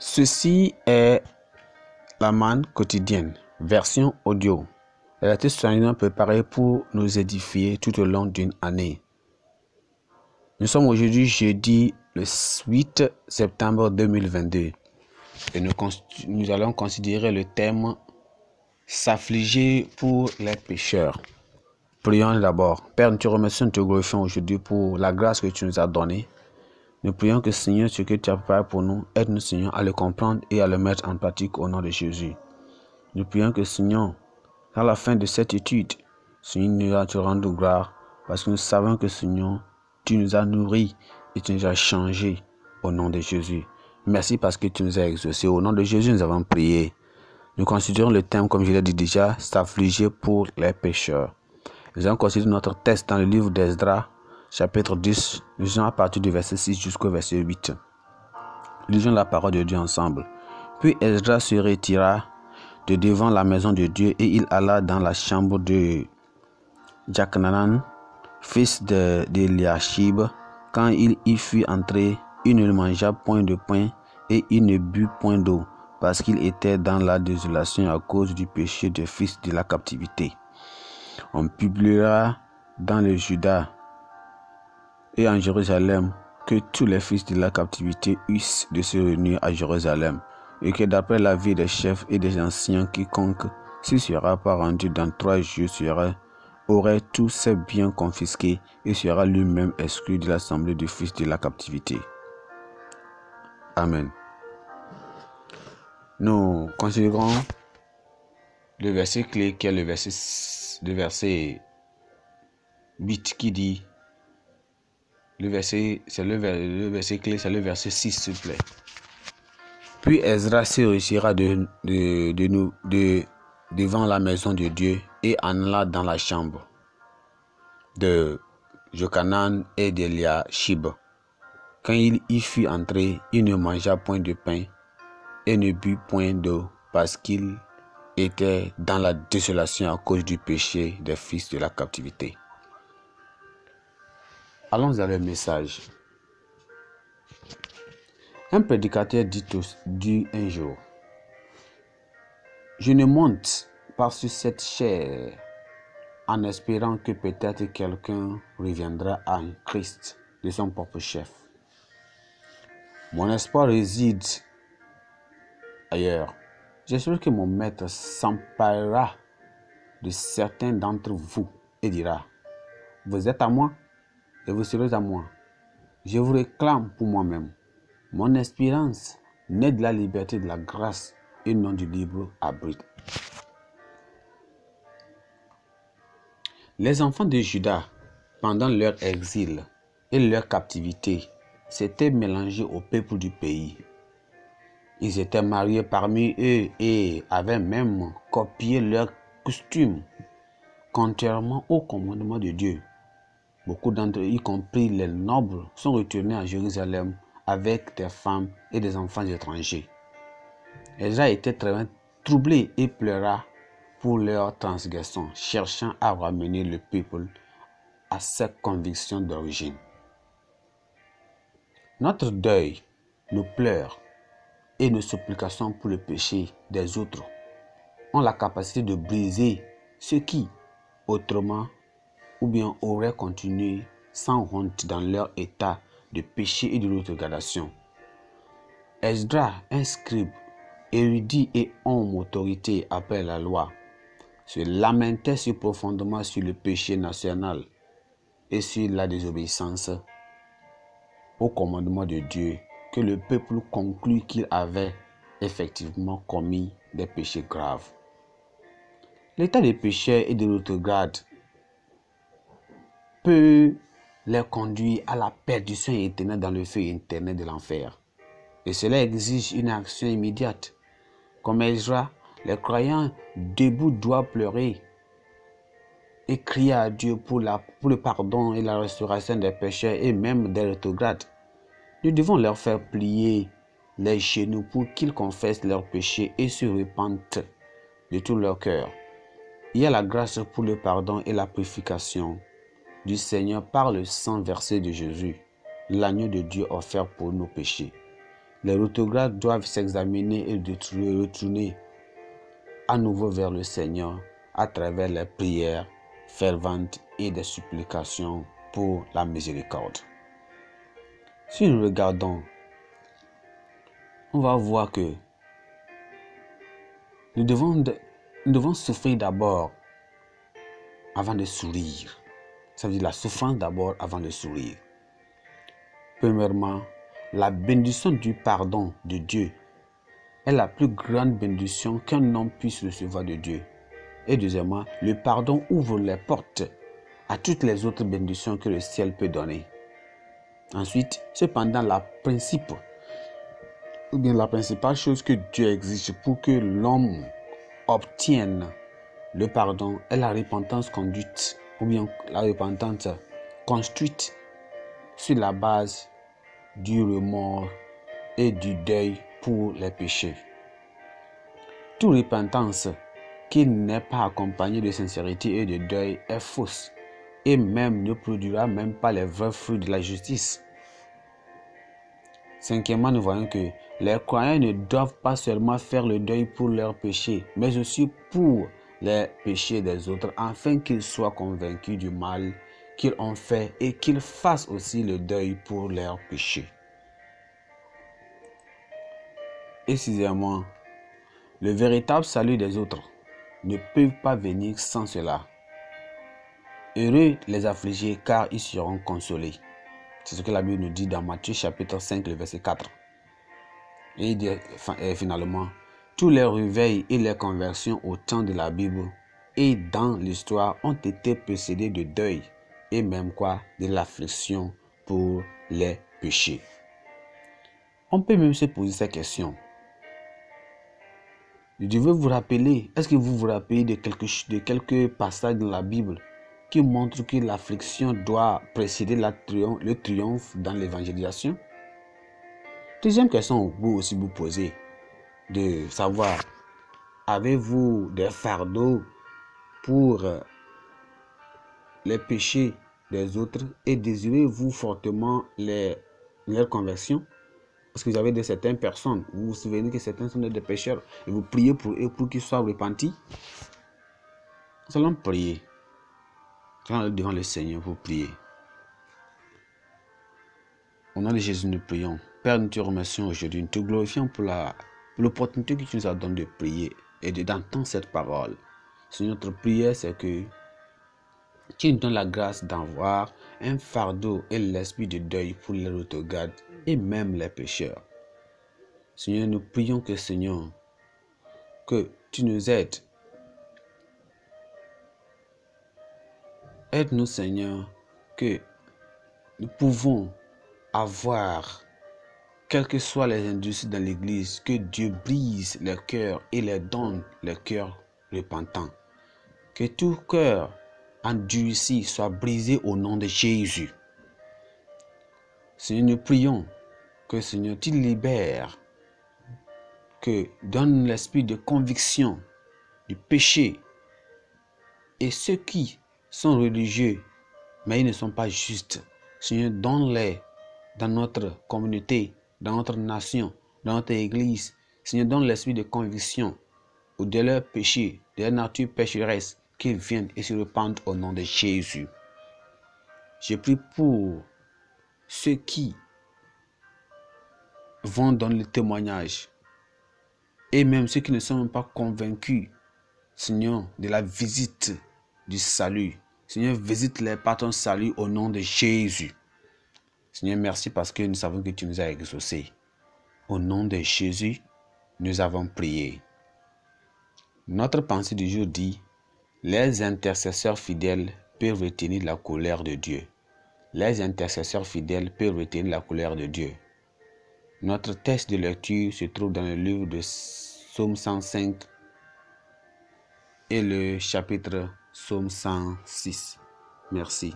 Ceci est la manne quotidienne, version audio. Elle a été soigneusement préparée pour nous édifier tout au long d'une année. Nous sommes aujourd'hui jeudi le 8 septembre 2022 et nous, nous allons considérer le thème s'affliger pour les pécheurs. Prions d'abord. Père, nous te remercions, nous te glorifions aujourd'hui pour la grâce que tu nous as donnée. Nous prions que Seigneur, ce que tu as préparé pour nous, aide-nous Seigneur à le comprendre et à le mettre en pratique au nom de Jésus. Nous prions que Seigneur, à la fin de cette étude, Seigneur, nous te gloire parce que nous savons que Seigneur, tu nous as nourris et tu nous as changés au nom de Jésus. Merci parce que tu nous as exaucés. Au nom de Jésus, nous avons prié. Nous considérons le thème, comme je l'ai dit déjà, s'affliger pour les pécheurs. Nous allons considérer notre test dans le livre d'Esdras, chapitre 10, lisons à partir du verset 6 jusqu'au verset 8. Lisons la parole de Dieu ensemble. Puis Esdras se retira de devant la maison de Dieu et il alla dans la chambre de Jacnanan, fils d'Eliashib. Quand il y fut entré, il ne mangea point de pain et il ne but point d'eau, parce qu'il était dans la désolation à cause du péché des fils de la captivité. On publiera dans le Judas et en Jérusalem que tous les fils de la captivité eussent de se réunir à Jérusalem, et que d'après l'avis des chefs et des anciens, quiconque s'y sera pas rendu dans trois jours sera, aurait tous ses biens confisqués et sera lui-même exclu de l'assemblée des fils de la captivité. Amen. Nous considérons le verset clé qui est le verset, le verset 8 qui dit le verset, clé, c'est le verset 6, s'il vous plaît. Puis Ezra se retira devant la maison de Dieu et en alla dans la chambre de Jokanan et d'Eliashib. Quand il y fut entré, il ne mangea point de pain et ne but point d'eau parce qu'il était dans la désolation à cause du péché des fils de la captivité. Allons à le message. Un prédicateur dit, dit un jour, je ne monte pas sur cette chair en espérant que peut-être quelqu'un reviendra à Christ de son propre chef. Mon espoir réside ailleurs. J'espère que mon maître s'emparera de certains d'entre vous et dira, vous êtes à moi et vous serez à moi. Je vous réclame pour moi-même. Mon espérance naît de la liberté de la grâce et non du libre arbitre. Les enfants de Judas, pendant leur exil et leur captivité, s'étaient mélangés au peuple du pays. Ils étaient mariés parmi eux et avaient même copié leurs costumes, contrairement au commandement de Dieu. Beaucoup d'entre eux, y compris les nobles, sont retournés à Jérusalem avec des femmes et des enfants étrangers. Ezra était très troublé et pleura pour leur transgression, cherchant à ramener le peuple à ses convictions d'origine. Notre deuil, nos pleurs et nos supplications pour le péché des autres ont la capacité de briser ceux qui, autrement, ou bien auraient continué sans honte dans leur état de péché et de retrogradation. Esdras, un scribe, érudit et homme autorité après la loi, se lamentait si profondément sur le péché national et sur la désobéissance au commandement de Dieu que le peuple conclut qu'il avait effectivement commis des péchés graves. L'état des pécheurs et de retrograde peut les conduire à la perdition éternelle dans le feu éternel de l'enfer. Et cela exige une action immédiate. Comme Ezra, les croyants debout doivent pleurer et crier à Dieu pour, la, le pardon et la restauration des pécheurs et même des rétrogrades. Nous devons leur faire plier les genoux pour qu'ils confessent leurs péchés et se repentent de tout leur cœur. Il y a la grâce pour le pardon et la purification du Seigneur par le sang versé de Jésus, l'agneau de Dieu offert pour nos péchés. les rétrogrades doivent s'examiner et retourner à nouveau vers le Seigneur à travers les prières ferventes et des supplications pour la miséricorde. Si nous regardons, on va voir que nous devons souffrir d'abord avant de sourire. Ça veut dire la souffrance d'abord avant de sourire. Premièrement, la bénédiction du pardon de Dieu est la plus grande bénédiction qu'un homme puisse recevoir de Dieu. Et deuxièmement, le pardon ouvre les portes à toutes les autres bénédictions que le ciel peut donner. Ensuite, cependant, la ou bien la principale chose que Dieu exige pour que l'homme obtienne le pardon est la repentance conduite, ou bien la repentance construite sur la base du remords et du deuil pour les péchés. Toute repentance qui n'est pas accompagnée de sincérité et de deuil est fausse et même ne produira même pas les vrais fruits de la justice. Cinquièmement, nous voyons que les croyants ne doivent pas seulement faire le deuil pour leurs péchés, mais aussi pour les péchés des autres, afin qu'ils soient convaincus du mal qu'ils ont fait et qu'ils fassent aussi le deuil pour leurs péchés. Et sixièmement, le véritable salut des autres ne peut pas venir sans cela. Heureux les affligés car ils seront consolés. C'est ce que la Bible nous dit dans Matthieu chapitre 5, le verset 4. Et, et finalement, tous les réveils et les conversions au temps de la Bible et dans l'histoire ont été précédés de deuil et même quoi de l'affliction pour les péchés. On peut même se poser cette question. Je devais vous rappeler, est-ce que vous vous rappelez de quelques, de quelques passages dans la Bible qui montrent que l'affliction doit précéder le triomphe dans l'évangélisation? Deuxième question, vous aussi vous posez, de savoir, avez-vous des fardeaux pour les péchés des autres et désirez-vous fortement leur conversion? Parce que vous avez de certaines personnes, vous vous souvenez que certains sont des pécheurs et vous priez pour eux pour qu'ils soient repentis. Nous allons prier. Nous allons devant le Seigneur pour prier. Au nom de Jésus, nous prions. Père, nous te remercions aujourd'hui. Nous te glorifions pour l'opportunité que tu nous as donnée de prier et d'entendre cette parole. Seigneur, notre prière, c'est que tu nous donnes la grâce d'avoir un fardeau et l'esprit de deuil pour les retrogrades et même les pécheurs. Seigneur, nous prions que Seigneur, que tu nous aides. Aide-nous Seigneur, que nous pouvons avoir, quelles que soient les industries dans l'Église, que Dieu brise les cœurs et les donne les cœurs repentants. Que tout cœur endurci soit brisé au nom de Jésus. Seigneur, nous prions que Seigneur, tu libères, que donne l'esprit de conviction du péché. Et ceux qui sont religieux, mais ils ne sont pas justes, Seigneur, donne-les dans notre communauté, dans notre nation, dans notre église. Seigneur, donne l'esprit de conviction ou de leur péché, de leur nature pécheresse, qu'ils viennent et se repentent au nom de Jésus. Je prie pour ceux qui vont dans le témoignage et même ceux qui ne sont pas convaincus, Seigneur, de la visite du salut. Seigneur, visite les par ton salut au nom de Jésus. Seigneur, merci parce que nous savons que tu nous as exaucés. Au nom de Jésus, nous avons prié. Notre pensée du jour dit, les intercesseurs fidèles peuvent retenir la colère de Dieu. Les intercesseurs fidèles peuvent retenir la colère de Dieu. Notre texte de lecture se trouve dans le livre de Psaume 105 et le chapitre Psaume 106. Merci.